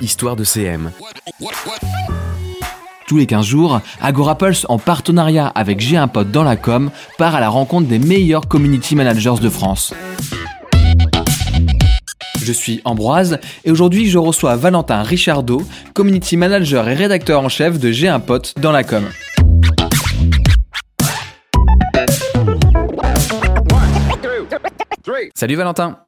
Histoire de CM. Tous les 15 jours, AgoraPulse, en partenariat avec J'ai un pote dans la com, part à la rencontre des meilleurs community managers de France. Je suis Ambroise et aujourd'hui je reçois Valentin Richardot, community manager et rédacteur en chef de J'ai un pote dans la com. Salut Valentin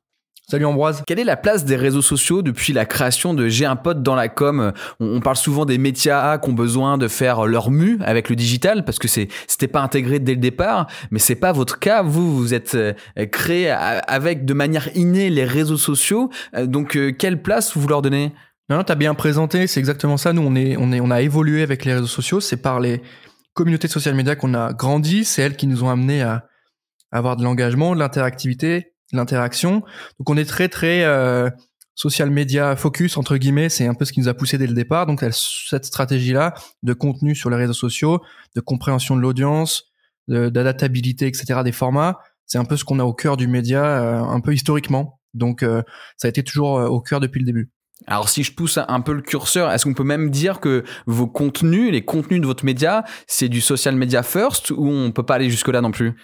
Salut Ambroise. Quelle est la place des réseaux sociaux depuis la création de J'ai un pote dans la com? On, parle souvent des médias qui ont besoin de faire leur mu avec le digital parce que c'est c'était pas intégré dès le départ, mais c'est pas votre cas. Vous vous êtes euh, créé avec de manière innée les réseaux sociaux. Euh, donc euh, quelle place vous leur donnez? Non, non t'as bien présenté. C'est exactement ça. Nous on est on est on a évolué avec les réseaux sociaux. C'est par les communautés de social media qu'on a grandi. C'est elles qui nous ont amené à avoir de l'engagement, de l'interactivité l'interaction. Donc on est très très euh, social media focus entre guillemets, c'est un peu ce qui nous a poussé dès le départ. Donc cette stratégie là de contenu sur les réseaux sociaux, de compréhension de l'audience, d'adaptabilité, etc. des formats, c'est un peu ce qu'on a au cœur du média, euh, un peu historiquement. Donc euh, ça a été toujours au cœur depuis le début. Alors si je pousse un peu le curseur, est-ce qu'on peut même dire que vos contenus, les contenus de votre média, c'est du social media first ou on peut pas aller jusque là non plus?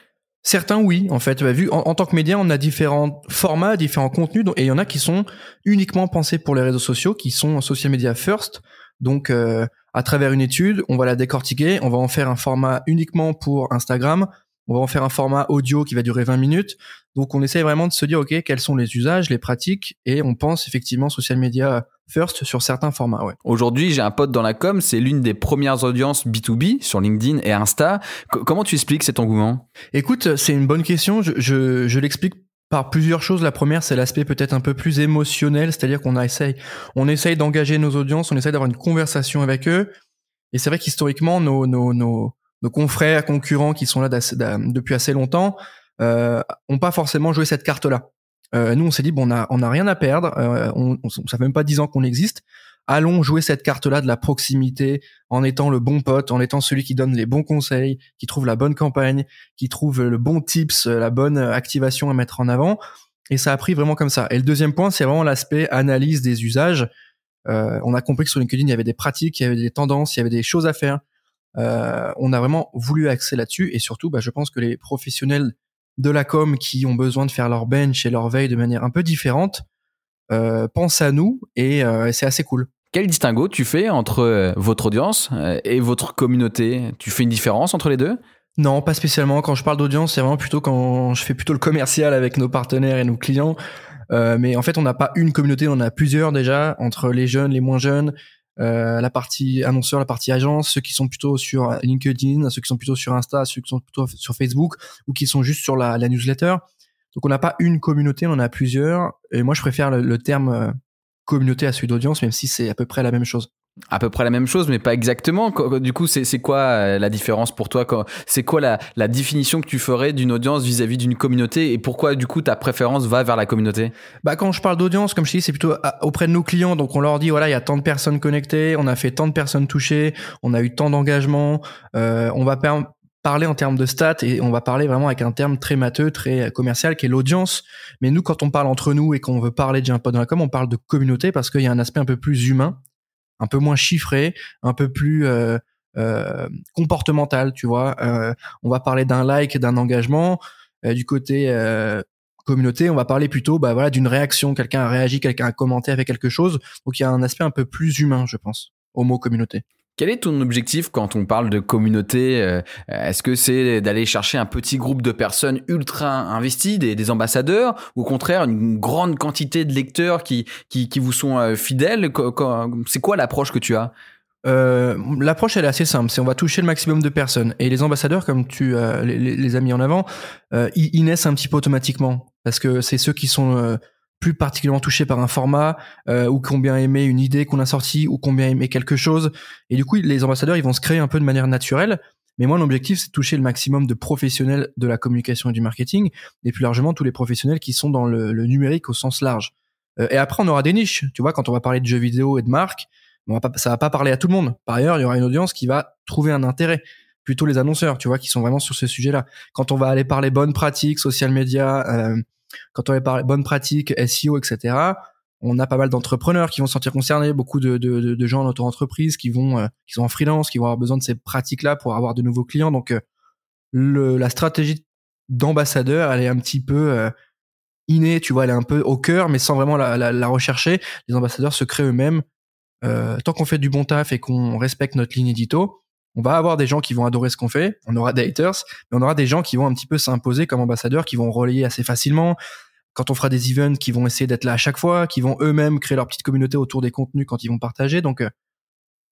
Certains oui, en fait, bah, vu en, tant que média, on a différents formats, différents contenus, et il y en a qui sont uniquement pensés pour les réseaux sociaux, qui sont social media first. Donc, euh, à travers une étude, on va la décortiquer, on va en faire un format uniquement pour Instagram, on va en faire un format audio qui va durer 20 minutes. Donc, on essaye vraiment de se dire, ok, quels sont les usages, les pratiques, et on pense effectivement social media first sur certains formats. Ouais. Aujourd'hui, j'ai un pote dans la com, c'est l'une des premières audiences B2B sur LinkedIn et Insta. comment tu expliques cet engouement? Écoute, c'est une bonne question. Je, je, je l'explique par plusieurs choses. La première, c'est l'aspect peut-être un peu plus émotionnel, c'est-à-dire qu'on essaye, on essaye d'engager nos audiences, on essaye d'avoir une conversation avec eux. Et c'est vrai qu'historiquement, nos, nos, nos, nos confrères, concurrents qui sont là depuis assez longtemps, euh, ont pas forcément joué cette carte-là. Euh, nous, on s'est dit bon, on a, on a rien à perdre. Euh, on, on, ça fait même pas dix ans qu'on existe. Allons jouer cette carte-là de la proximité en étant le bon pote, en étant celui qui donne les bons conseils, qui trouve la bonne campagne, qui trouve le bon tips, la bonne activation à mettre en avant. Et ça a pris vraiment comme ça. Et le deuxième point, c'est vraiment l'aspect analyse des usages. Euh, on a compris que sur LinkedIn, il y avait des pratiques, il y avait des tendances, il y avait des choses à faire. Euh, on a vraiment voulu axer là-dessus. Et surtout, bah, je pense que les professionnels de la com qui ont besoin de faire leur bench et leur veille de manière un peu différente euh, pensent à nous et euh, c'est assez cool. Quel distinguo tu fais entre euh, votre audience et votre communauté? Tu fais une différence entre les deux? Non, pas spécialement. Quand je parle d'audience, c'est vraiment plutôt quand je fais plutôt le commercial avec nos partenaires et nos clients. mais en fait, on n'a pas une communauté, on en a plusieurs déjà, entre les jeunes, les moins jeunes, euh, la partie annonceur, la partie agence, ceux qui sont plutôt sur LinkedIn, ceux qui sont plutôt sur Insta, ceux qui sont plutôt sur Facebook ou qui sont juste sur la, newsletter. Donc on n'a pas une communauté, on en a plusieurs. Et moi je préfère le, terme euh, communauté à celui d'audience, même si c'est à peu près la même chose à peu près la même chose, mais pas exactement. Du coup, c'est quoi euh, la différence pour toi? C'est quoi la, la, définition que tu ferais d'une audience vis-à-vis d'une communauté? Et pourquoi, du coup, ta préférence va vers la communauté? Bah, quand je parle d'audience, comme je dis, c'est plutôt auprès de nos clients. Donc, on leur dit voilà, il y a tant de personnes connectées, on a fait tant de personnes touchées, on a eu tant d'engagement. Euh, on va parler en termes de stats et on va parler vraiment avec un terme très matheux, très commercial qui est l'audience. Mais nous, quand on parle entre nous et qu'on veut parler de peu dans la com, on parle de communauté parce qu'il y a un aspect un peu plus humain un peu moins chiffré, un peu plus euh, euh, comportemental, tu vois. Euh, on va parler d'un like, d'un engagement. du côté communauté, on va parler plutôt bah, voilà, d'une réaction. Quelqu'un a réagi, quelqu'un a commenté avec quelque chose. Donc il y a un aspect un peu plus humain, je pense, au mot communauté. Quel est ton objectif quand on parle de communauté euh, Est-ce que c'est d'aller chercher un petit groupe de personnes ultra investies, des, ambassadeurs, ou au contraire une grande quantité de lecteurs qui, qui, vous sont euh, fidèles? C'est quoi l'approche que tu as? Euh, L'approche elle est assez simple, c'est on va toucher le maximum de personnes. Et les ambassadeurs comme tu les, les, as mis en avant, ils, naissent un petit peu automatiquement parce que c'est ceux qui sont plus particulièrement touchés par un format euh, ou qui ont bien aimé une idée qu'on a sortie ou qui ont bien aimé quelque chose. Et du coup, les ambassadeurs, ils vont se créer un peu de manière naturelle. Mais moi, l'objectif, c'est de toucher le maximum de professionnels de la communication et du marketing, et plus largement tous les professionnels qui sont dans le, numérique au sens large. Euh, et après, on aura des niches. Tu vois, quand on va parler de jeux vidéo et de marques, ça va pas parler à tout le monde. Par ailleurs, il y aura une audience qui va trouver un intérêt. Plutôt les annonceurs, tu vois, qui sont vraiment sur ce sujet-là. Quand on va aller parler bonnes pratiques, social media, euh, quand on va parler bonnes pratiques, SEO, etc., on a pas mal d'entrepreneurs qui vont se sentir concernés, beaucoup de, de, de gens en auto-entreprise qui vont, euh, qui sont en freelance, qui vont avoir besoin de ces pratiques-là pour avoir de nouveaux clients. Donc, euh, le, la stratégie d'ambassadeur, elle est un petit peu euh, innée, tu vois, elle est un peu au cœur, mais sans vraiment la, la, la rechercher. Les ambassadeurs se créent eux-mêmes. Euh, tant qu'on fait du bon taf et qu'on respecte notre ligne édito, on va avoir des gens qui vont adorer ce qu'on fait, on aura des haters, mais on aura des gens qui vont un petit peu s'imposer comme ambassadeurs, qui vont relayer assez facilement. Quand on fera des events, qui vont essayer d'être là à chaque fois, qui vont eux-mêmes créer leur petite communauté autour des contenus quand ils vont partager. Donc, euh,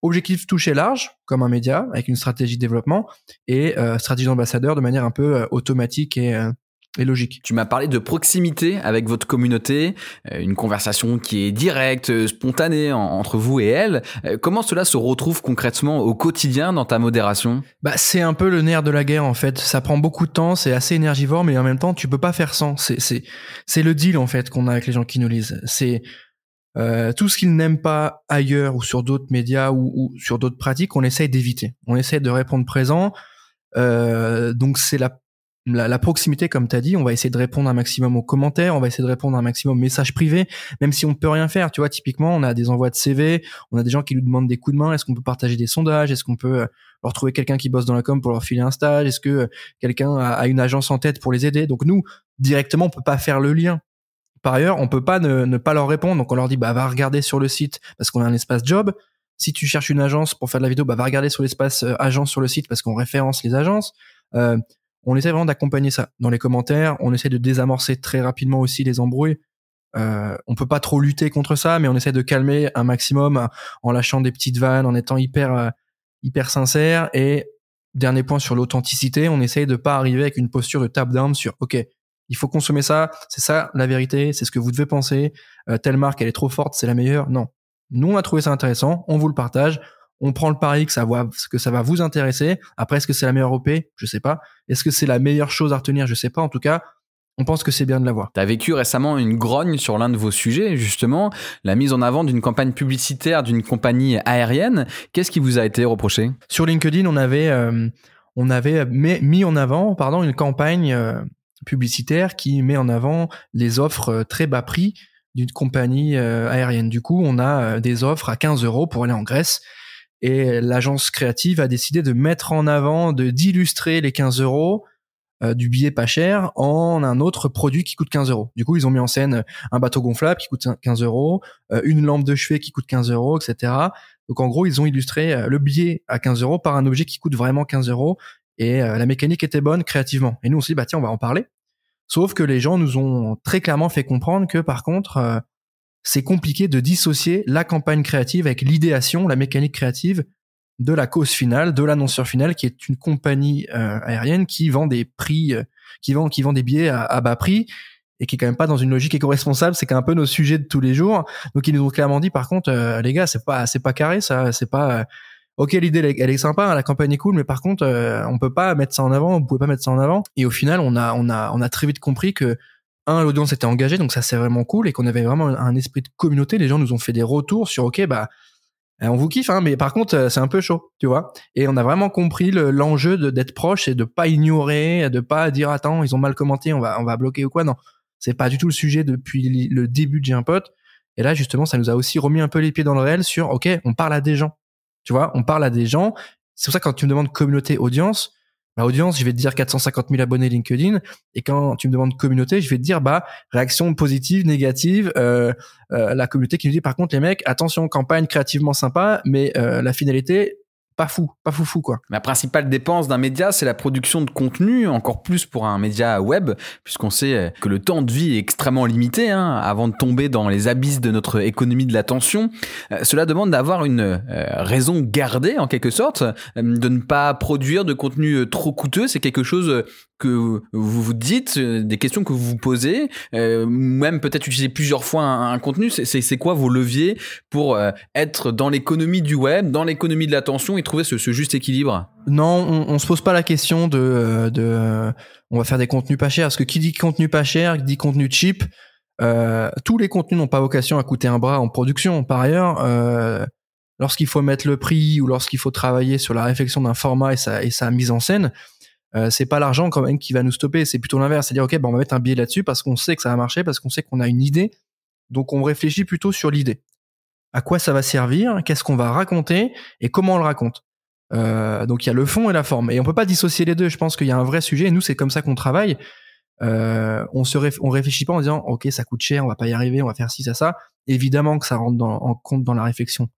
objectif toucher large, comme un média, avec une stratégie de développement, et euh, stratégie d'ambassadeur de manière un peu euh, automatique et, euh, et logique. Tu m'as parlé de proximité avec votre communauté, euh, une conversation qui est directe, euh, spontanée entre vous et elle. Euh, comment cela se retrouve concrètement au quotidien dans ta modération? Bah, c'est un peu le nerf de la guerre en fait. Ça prend beaucoup de temps, c'est assez énergivore, mais en même temps, tu peux pas faire sans. C'est c'est c'est le deal en fait qu'on a avec les gens qui nous lisent. C'est euh, tout ce qu'ils n'aiment pas ailleurs ou sur d'autres médias ou, ou sur d'autres pratiques, on essaye d'éviter. On essaye de répondre présent. Euh, donc c'est la la, la, proximité, comme tu as dit, on va essayer de répondre un maximum aux commentaires, on va essayer de répondre un maximum aux messages privés, même si on peut rien faire. Tu vois, typiquement, on a des envois de CV, on a des gens qui nous demandent des coups de main. Est-ce qu'on peut partager des sondages Est-ce qu'on peut euh, leur trouver quelqu'un qui bosse dans la com pour leur filer un stage Est-ce que euh, quelqu'un a, une agence en tête pour les aider? Donc nous, directement, on peut pas faire le lien. Par ailleurs, on peut pas ne, ne pas leur répondre. Donc on leur dit, bah va regarder sur le site parce qu'on a un espace job. Si tu cherches une agence pour faire de la vidéo, bah va regarder sur l'espace euh, agence sur le site parce qu'on référence les agences. On essaie vraiment d'accompagner ça dans les commentaires. On essaie de désamorcer très rapidement aussi les embrouilles. Euh, on peut pas trop lutter contre ça, mais on essaie de calmer un maximum en lâchant des petites vannes, en étant hyper euh, hyper sincère. Et dernier point sur l'authenticité, on essaye de pas arriver avec une posture de tap down sur OK, il faut consommer ça, c'est ça la vérité, c'est ce que vous devez penser. Euh, telle marque elle est trop forte, c'est la meilleure. Non, nous on a trouvé ça intéressant, on vous le partage on prend le pari que ça va, que ça va vous intéresser. Après, est-ce que c'est la meilleure OP Je sais pas. Est-ce que c'est la meilleure chose à retenir? Je sais pas. En tout cas, on pense que c'est bien de l'avoir. Tu as vécu récemment une grogne sur l'un de vos sujets, justement, la mise en avant d'une campagne publicitaire d'une compagnie aérienne. Qu'est-ce qui vous a été reproché? Sur LinkedIn, on avait, euh, on avait mis en avant pardon, une campagne euh, publicitaire qui met en avant les offres euh, très bas prix d'une compagnie aérienne. Du coup, on a des offres à 15 euros pour aller en Grèce et l'agence créative a décidé de mettre en avant, de d'illustrer les 15 euros euh, du billet pas cher en un autre produit qui coûte 15 euros. Du coup, ils ont mis en scène un bateau gonflable qui coûte 15 euros, euh, une lampe de chevet qui coûte 15 euros, etc. Donc en gros, ils ont illustré euh, le billet à 15 euros par un objet qui coûte vraiment 15 euros et euh, la mécanique était bonne créativement. Et nous on s'est dit bah tiens, on va en parler. Sauf que les gens nous ont très clairement fait comprendre que par contre euh, c'est compliqué de dissocier la campagne créative avec l'idéation, la mécanique créative de la cause finale, de l'annonceur final, qui est une compagnie euh, aérienne qui vend des prix, euh, qui vend, qui vend des billets à, à, bas prix et qui est quand même pas dans une logique éco-responsable. C'est un peu nos sujets de tous les jours. Donc ils nous ont clairement dit, par contre, euh, les gars, c'est pas, c'est pas carré, ça, c'est pas. Ok, l'idée elle est sympa, la campagne est cool, mais par contre, on peut pas mettre ça en avant, on pouvait pas mettre ça en avant. Et au final, on a, on a, on a très vite compris que un, l'audience était engagée, donc ça c'est vraiment cool, et qu'on avait vraiment un esprit de communauté. Les gens nous ont fait des retours sur, ok, bah, on vous kiffe, hein, mais par contre, c'est un peu chaud, tu vois. Et on a vraiment compris l'enjeu de d'être proche et de pas ignorer, de pas dire attends, ils ont mal commenté, on va on va bloquer ou quoi. Non, c'est pas du tout le sujet depuis le début de J'ai un pote. Et là, justement, ça nous a aussi remis un peu les pieds dans le réel sur ok, on parle à des gens, tu vois, on parle à des gens. C'est pour ça que quand tu me demandes communauté audience, bah, audience, je vais te dire 450 000 abonnés LinkedIn. Et quand tu me demandes communauté, je vais te dire bah réaction positive, négative. Euh, euh, la communauté qui nous dit par contre les mecs, attention campagne créativement sympa, mais euh, la finalité pas fou, pas fou fou quoi. La principale dépense d'un média, c'est la production de contenu, encore plus pour un média web, puisqu'on sait que le temps de vie est extrêmement limité hein, avant de tomber dans les abysses de notre économie de l'attention. Euh, cela demande d'avoir une euh, raison gardée en quelque sorte, euh, de ne pas produire de contenu trop coûteux. C'est quelque chose que vous vous dites, des questions que vous vous posez, euh, même peut-être utiliser plusieurs fois un, un contenu. C'est quoi vos leviers pour euh, être dans l'économie du web, dans l'économie de l'attention et trouver ce, juste équilibre Non, on, on se pose pas la question de, de, on va faire des contenus pas chers. Parce que qui dit contenu pas cher, dit contenu cheap. Euh, tous les contenus n'ont pas vocation à coûter un bras en production. Par ailleurs, euh, lorsqu'il faut mettre le prix ou lorsqu'il faut travailler sur la réflexion d'un format et sa, et sa mise en scène, euh, c'est pas l'argent quand même qui va nous stopper, c'est plutôt l'inverse, c'est dire ok, bon, on va mettre un billet là-dessus parce qu'on sait que ça va marcher, parce qu'on sait qu'on a une idée Donc on réfléchit plutôt sur l'idée. À quoi ça va servir Qu'est-ce qu'on va raconter Et comment on le raconte euh, donc il y a le fond et la forme et on peut pas dissocier les deux. Je pense qu'il y a un vrai sujet. Et nous c'est comme ça qu'on travaille. Euh, on se on réfléchit pas en disant ok ça coûte cher, on va pas y arriver, on va faire ci ça ça. Évidemment que ça rentre dans, en compte dans la réflexion.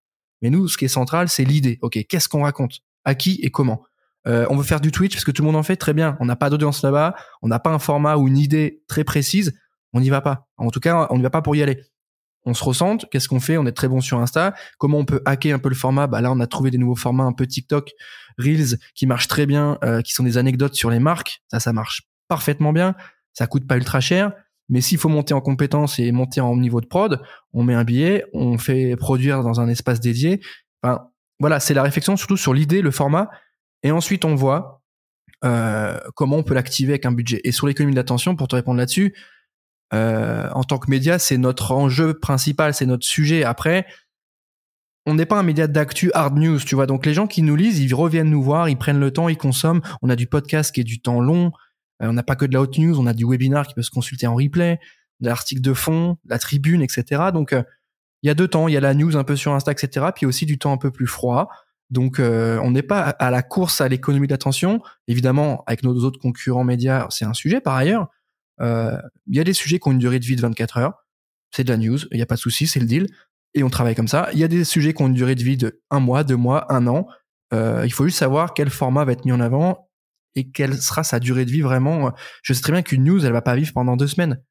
Mais nous ce qui est central c'est l'idée. Ok qu'est-ce qu'on raconte, à qui et comment? Euh, on veut faire du Twitch parce que tout le monde en fait très bien. On n'a pas d'audience là-bas, on n'a pas un format ou une idée très précise. On n'y va pas. En tout cas on n'y va pas pour y aller on se ressente, qu'est-ce qu'on fait On est très bon sur Insta. Comment on peut hacker un peu le format Bah là, on a trouvé des nouveaux formats un peu TikTok, Reels, qui marchent très bien, euh, qui sont des anecdotes sur les marques. Ça, ça marche parfaitement bien. Ça coûte pas ultra cher. Mais s'il faut monter en compétence et monter en niveau de prod, on met un billet, on fait produire dans un espace dédié. Enfin, voilà, c'est la réflexion surtout sur l'idée, le format, et ensuite on voit euh, comment on peut l'activer avec un budget. Et sur l'économie d'attention, pour te répondre là-dessus, euh, en tant que média, c'est notre enjeu principal, c'est notre sujet. Après, on n'est pas un média d'actu hard news, tu vois. Donc les gens qui nous lisent, ils reviennent nous voir, ils prennent le temps, ils consomment. On a du podcast qui est du temps long. Euh, on n'a pas que de la hot news, on a du webinar qui peut se consulter en replay, de l'article de fond, la tribune, etc. Donc euh, il y a deux temps, il y a la news un peu sur Insta, etc. Puis aussi du temps un peu plus froid. Donc on n'est pas à la course à l'économie d'attention. Évidemment, avec nos autres concurrents médias, c'est un sujet par ailleurs. Euh, il y a des sujets qui ont une durée de vie de 24 heures. C'est de la news, il n'y a pas de souci, c'est le deal. Et on travaille comme ça. Il y a des sujets qui ont une durée de vie de un mois, deux mois, un an. Euh, il faut juste savoir quel format va être mis en avant et quelle sera sa durée de vie vraiment. Je sais très bien qu'une news, elle va pas vivre pendant deux semaines.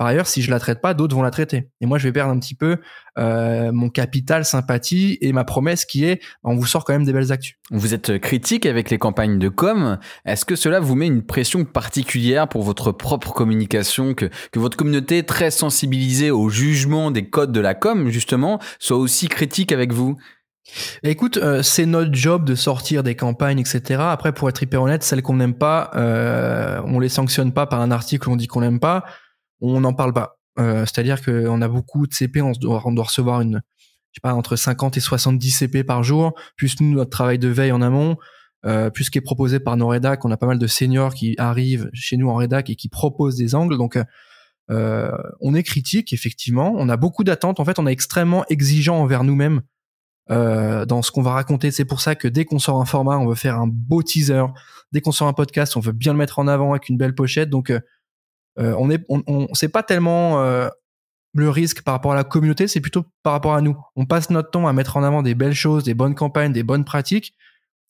Par ailleurs, si je la traite pas, d'autres vont la traiter. Et moi, je vais perdre un petit peu euh, mon capital sympathie et ma promesse qui est, on vous sort quand même des belles actus. Vous êtes critique avec les campagnes de com. Est-ce que cela vous met une pression particulière pour votre propre communication, que, que votre communauté très sensibilisée au jugement des codes de la com, justement, soit aussi critique avec vous? Écoute, euh, c'est notre job de sortir des campagnes, etc. Après, pour être hyper honnête, celles qu'on n'aime pas, euh, on les sanctionne pas par un article où on dit qu'on n'aime pas on n'en parle pas. Euh, c'est-à-dire qu'on a beaucoup de CP, on doit, on doit recevoir une, je sais pas, entre 50 et 70 CP par jour, plus nous, notre travail de veille en amont, euh, plus ce qui est proposé par nos rédacs, on a pas mal de seniors qui arrivent chez nous en rédac et qui proposent des angles. Donc, euh, on est critique, effectivement. On a beaucoup d'attentes. En fait, on est extrêmement exigeant envers nous-mêmes euh, dans ce qu'on va raconter. C'est pour ça que dès qu'on sort un format, on veut faire un beau teaser. Dès qu'on sort un podcast, on veut bien le mettre en avant avec une belle pochette. Donc, euh, on est, on, c'est pas tellement euh, le risque par rapport à la communauté, c'est plutôt par rapport à nous. On passe notre temps à mettre en avant des belles choses, des bonnes campagnes, des bonnes pratiques.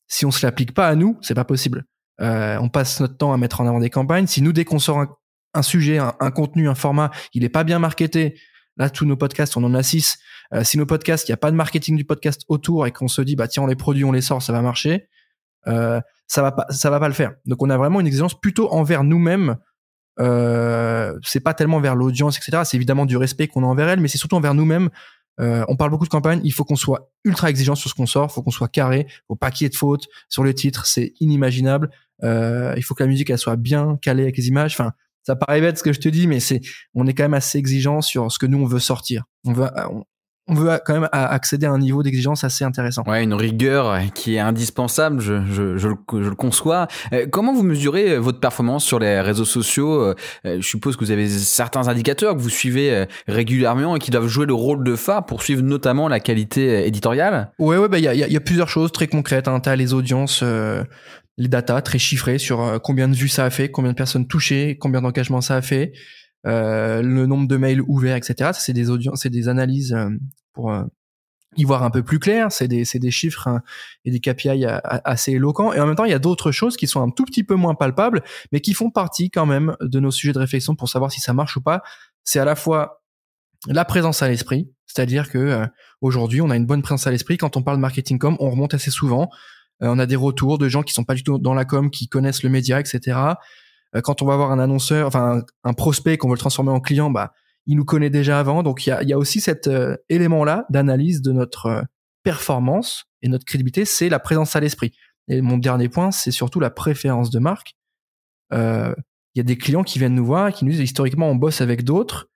Si on se l'applique pas à nous, c'est pas possible. Euh, on passe notre temps à mettre en avant des campagnes. Si nous, dès qu'on sort un, sujet, un, contenu, un format, il est pas bien marketé, là, tous nos podcasts, on en a six. si nos podcasts, il n'y a pas de marketing du podcast autour et qu'on se dit, bah tiens, on les produit, on les sort, ça va marcher, ça va pas, ça va pas le faire. Donc, on a vraiment une exigence plutôt envers nous-mêmes euh, c'est pas tellement vers l'audience, etc. C'est évidemment du respect qu'on a envers elle, mais c'est surtout envers nous-mêmes. Euh, on parle beaucoup de campagne, il faut qu'on soit ultra exigeant sur ce qu'on sort, il faut qu'on soit carré, faut pas qu'il y ait de fautes sur le titre, c'est inimaginable. Euh, il faut que la musique elle soit bien calée avec les images. Enfin, ça paraît bête ce que je te dis, mais c'est, on est quand même assez exigeant sur ce que nous on veut sortir. On veut, on veut quand même accéder à un niveau d'exigence assez intéressant. Ouais, une rigueur qui est indispensable, je, je, je, le, je le, conçois. Euh, comment vous mesurez euh, votre performance sur les réseaux sociaux euh, Je suppose que vous avez certains indicateurs que vous suivez régulièrement et qui doivent jouer le rôle de phare pour suivre notamment la qualité éditoriale? Ouais, ouais, bah il y a, y a, plusieurs choses très concrètes. Hein. T'as les audiences. les datas très chiffrées sur combien de vues ça a fait, combien de personnes touchées, combien d'engagements ça a fait, euh, le nombre de mails ouverts, etc. C'est des audiences, c'est des analyses euh, pour euh, y voir un peu plus clair. C'est des, des chiffres hein, et des KPI assez éloquents. Et en même temps, il y a d'autres choses qui sont un tout petit peu moins palpables, mais qui font partie quand même de nos sujets de réflexion pour savoir si ça marche ou pas. C'est à la fois la présence à l'esprit, c'est-à-dire que aujourd'hui, on a une bonne présence à l'esprit. Quand on parle marketing com, on remonte assez souvent. on a des retours de gens qui sont pas du tout dans la com, qui connaissent le média, etc. Euh, quand on va avoir un annonceur, enfin un, prospect qu'on veut le transformer en client, bah il nous connaît déjà avant. Donc il y a, aussi cet euh, élément-là d'analyse de notre euh, performance et notre crédibilité, c'est la présence à l'esprit. Et mon dernier point, c'est surtout la préférence de marque. Il y a des clients qui viennent nous voir et qui nous disent historiquement on bosse avec d'autres,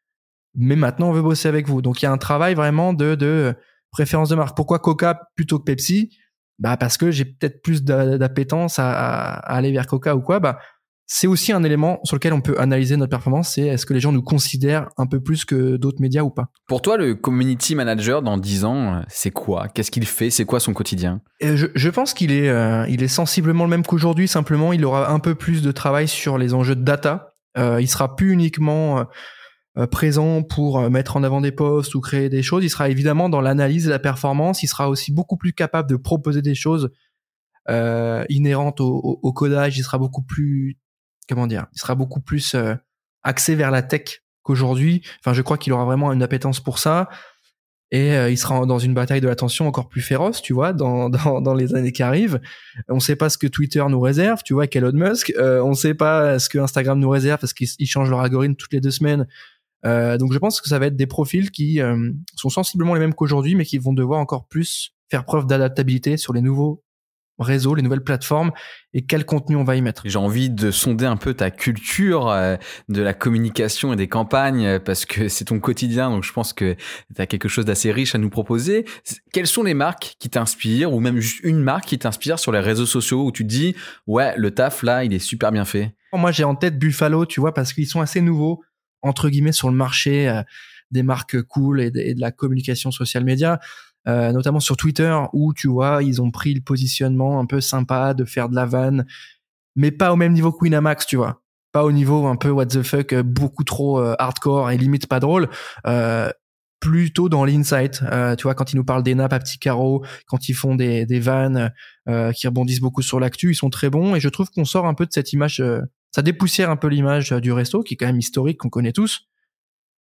mais maintenant on veut bosser avec vous. Donc il y a un travail vraiment de, de préférence de marque. Pourquoi Coca plutôt que Pepsi? Bah parce que j'ai peut-être plus d'appétence à, à, aller vers Coca ou quoi. Bah c'est aussi un élément sur lequel on peut analyser notre performance, c'est est-ce que les gens nous considèrent un peu plus que d'autres médias ou pas? Pour toi, le community manager dans 10 ans, c'est quoi? Qu'est-ce qu'il fait? C'est quoi son quotidien? Je, je, pense qu'il est, euh, il est sensiblement le même qu'aujourd'hui, simplement il aura un peu plus de travail sur les enjeux de data. Euh, il sera plus uniquement... Euh, euh, présent pour mettre en avant des posts ou créer des choses. Il sera évidemment dans l'analyse de la performance. Il sera aussi beaucoup plus capable de proposer des choses euh, au, codage. Il sera beaucoup plus comment dire, il sera beaucoup plus euh, axé vers la tech qu'aujourd'hui. Enfin, je crois qu'il aura vraiment une appétence pour ça. Et euh, il sera dans une bataille de l'attention encore plus féroce, tu vois, dans, dans, dans, les années qui arrivent. On ne sait pas ce que Twitter nous réserve, tu vois, Elon Musk. Euh, on ne sait pas ce que Instagram nous réserve parce qu'ils changent leur algorithme toutes les deux semaines. Euh, donc je pense que ça va être des profils qui sont sensiblement les mêmes qu'aujourd'hui, mais qui vont devoir encore plus faire preuve d'adaptabilité sur les nouveaux réseau, les nouvelles plateformes et quel contenu on va y mettre. J'ai envie de sonder un peu ta culture euh, de la communication et des campagnes euh, parce que c'est ton quotidien, donc je pense que tu as quelque chose d'assez riche à nous proposer. Quelles sont les marques qui t'inspirent ou même juste une marque qui t'inspire sur les réseaux sociaux où tu te dis ouais, le taf là, il est super bien fait Moi, j'ai en tête Buffalo, tu vois, parce qu'ils sont assez nouveaux entre guillemets sur le marché euh, des marques cool et de, la communication social média. Euh, notamment sur Twitter où tu vois ils ont pris le positionnement un peu sympa de faire de la vanne, mais pas au même niveau que Winamax, tu vois, pas au niveau un peu what the fuck, euh, beaucoup trop euh, hardcore et limite pas drôle. plutôt dans l'insight, tu vois, quand ils nous parlent des nappes à petits carreaux, quand ils font des, des vannes qui rebondissent beaucoup sur l'actu, ils sont très bons. Et je trouve qu'on sort un peu de cette image, ça dépoussière un peu l'image du resto qui est quand même historique, qu'on connaît tous, euh,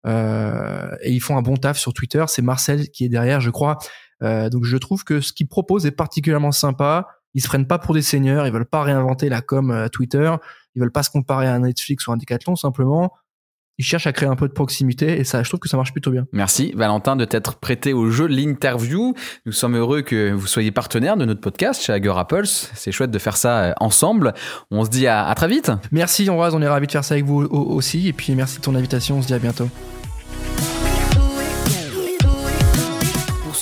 et ils font un bon taf sur Twitter. C'est Marcel qui est derrière, je crois. Euh, donc je trouve que ce qu'ils proposent est particulièrement sympa. Ils se prennent pas pour des seigneurs. Ils veulent pas réinventer la com euh, Twitter. Ils veulent pas se comparer à Netflix ou un Decathlon. Simplement, ils cherchent à créer un peu de proximité et ça, je trouve que ça marche plutôt bien. Merci Valentin de t'être prêté au jeu de l'interview. Nous sommes heureux que vous soyez partenaire de notre podcast chez Hager Apples. C'est chouette de faire ça euh, ensemble. On se dit à, très vite. Merci Ambroise, on est ravis de faire ça avec vous aussi et puis merci de ton invitation. On se dit à bientôt.